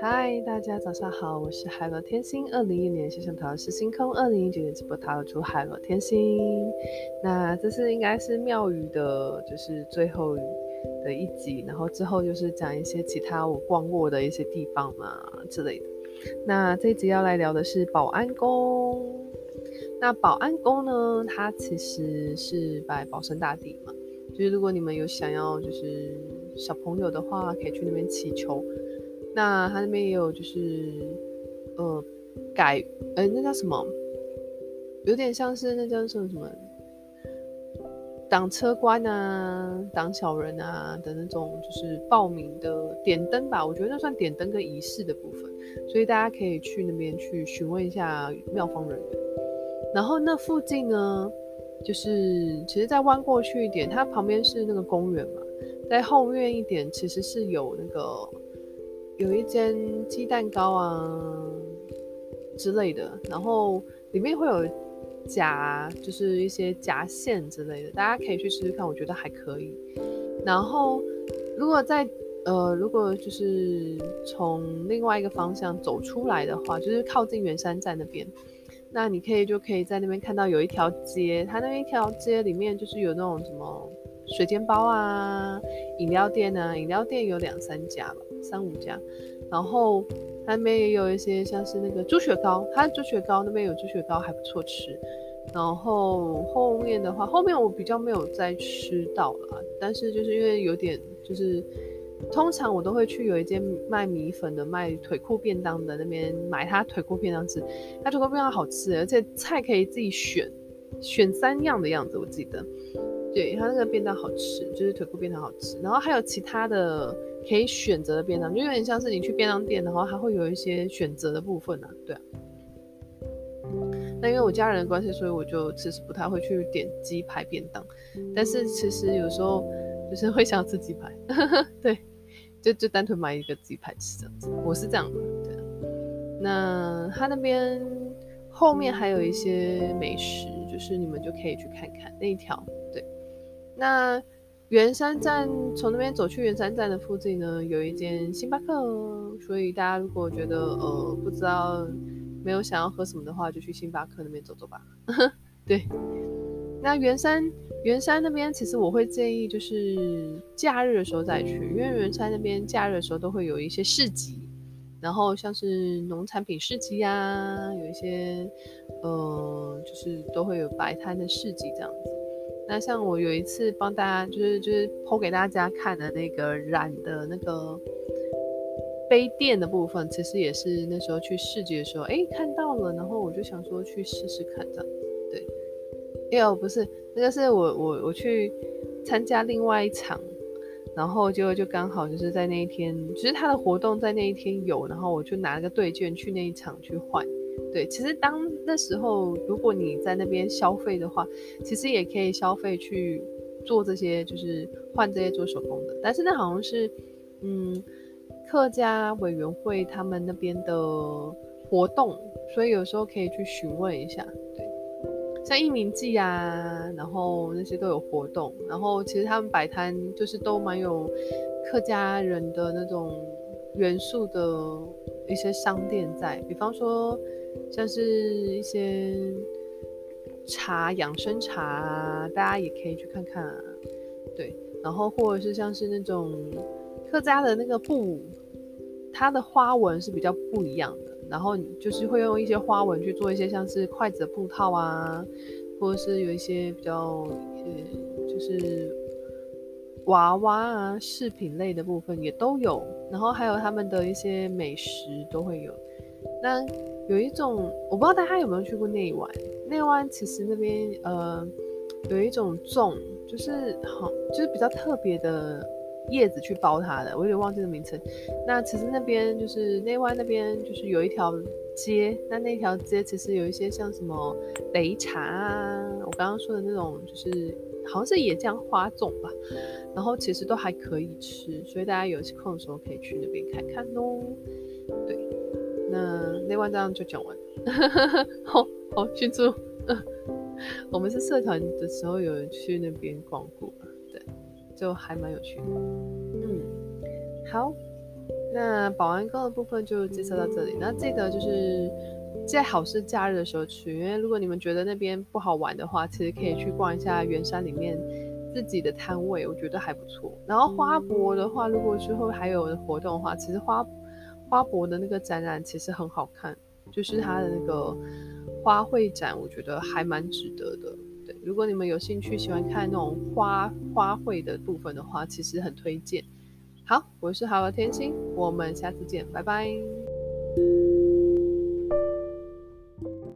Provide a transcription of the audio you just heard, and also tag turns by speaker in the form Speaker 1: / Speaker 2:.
Speaker 1: 嗨，大家早上好，我是海螺天星。二零一年线上塔罗是星空，二零一九年直播塔罗主海螺天星。那这是应该是庙宇的，就是最后的一集，然后之后就是讲一些其他我逛过的一些地方嘛之类的。那这一集要来聊的是保安宫。那保安宫呢，它其实是拜保生大帝嘛，就是如果你们有想要就是小朋友的话，可以去那边祈求。那他那边也有，就是，呃，改，哎、欸，那叫什么？有点像是那叫什么什么，挡车关啊，挡小人啊的那种，就是报名的点灯吧。我觉得那算点灯跟仪式的部分，所以大家可以去那边去询问一下庙方人员。然后那附近呢，就是其实再弯过去一点，它旁边是那个公园嘛，在后院一点其实是有那个。有一间鸡蛋糕啊之类的，然后里面会有夹，就是一些夹馅之类的，大家可以去试试看，我觉得还可以。然后如果在呃，如果就是从另外一个方向走出来的话，就是靠近圆山站那边，那你可以就可以在那边看到有一条街，它那边一条街里面就是有那种什么。水煎包啊，饮料店啊，饮料店有两三家吧，三五家。然后它那边也有一些像是那个猪血糕，它的猪血糕那边有猪血糕还不错吃。然后后面的话，后面我比较没有再吃到了，但是就是因为有点就是，通常我都会去有一间卖米粉的、卖腿裤便当的那边买他腿裤便当吃，他腿裤便当好吃，而且菜可以自己选，选三样的样子，我记得。对，他那个便当好吃，就是腿裤便当好吃，然后还有其他的可以选择的便当，就有点像是你去便当店，然后还会有一些选择的部分呢、啊。对。那因为我家人的关系，所以我就其实不太会去点鸡排便当，但是其实有时候就是会想吃鸡排，对，就就单纯买一个鸡排吃这样子。我是这样的，对。那他那边后面还有一些美食，就是你们就可以去看看那一条。对那圆山站从那边走去圆山站的附近呢，有一间星巴克，所以大家如果觉得呃不知道没有想要喝什么的话，就去星巴克那边走走吧。对，那圆山圆山那边其实我会建议就是假日的时候再去，因为圆山那边假日的时候都会有一些市集，然后像是农产品市集啊，有一些呃就是都会有摆摊的市集这样子。那像我有一次帮大家，就是就是剖给大家看的那个染的那个杯垫的部分，其实也是那时候去市集的时候，哎、看到了，然后我就想说去试试看这样。对，哎呦，不是，那个是我我我去参加另外一场，然后结果就刚好就是在那一天，其实他的活动在那一天有，然后我就拿了个对券去那一场去换。对，其实当那时候，如果你在那边消费的话，其实也可以消费去做这些，就是换这些做手工的。但是那好像是，嗯，客家委员会他们那边的活动，所以有时候可以去询问一下。像义民祭啊，然后那些都有活动，然后其实他们摆摊就是都蛮有客家人的那种元素的一些商店在，比方说。像是一些茶、养生茶，大家也可以去看看啊。对，然后或者是像是那种客家的那个布，它的花纹是比较不一样的。然后就是会用一些花纹去做一些像是筷子的布套啊，或者是有一些比较呃，就是娃娃啊饰品类的部分也都有。然后还有他们的一些美食都会有。那有一种，我不知道大家有没有去过内湾。内湾其实那边呃有一种粽，就是好，就是比较特别的叶子去包它的，我有点忘记了名称。那其实那边就是内湾那边就是有一条街，那那条街其实有一些像什么擂茶啊，我刚刚说的那种就是好像是野姜花种吧，然后其实都还可以吃，所以大家有空的时候可以去那边看看哦。对。那那晚这样就讲完了，好好庆祝。我们是社团的时候有人去那边逛过，就还蛮有趣的。嗯，好，那保安宫的部分就介绍到这里。那记得就是在好事假日的时候去，因为如果你们觉得那边不好玩的话，其实可以去逛一下圆山里面自己的摊位，我觉得还不错。然后花博的话，如果之后还有活动的话，其实花花博的那个展览其实很好看，就是它的那个花卉展，我觉得还蛮值得的。如果你们有兴趣喜欢看那种花花卉的部分的话，其实很推荐。好，我是好了天心，我们下次见，拜拜。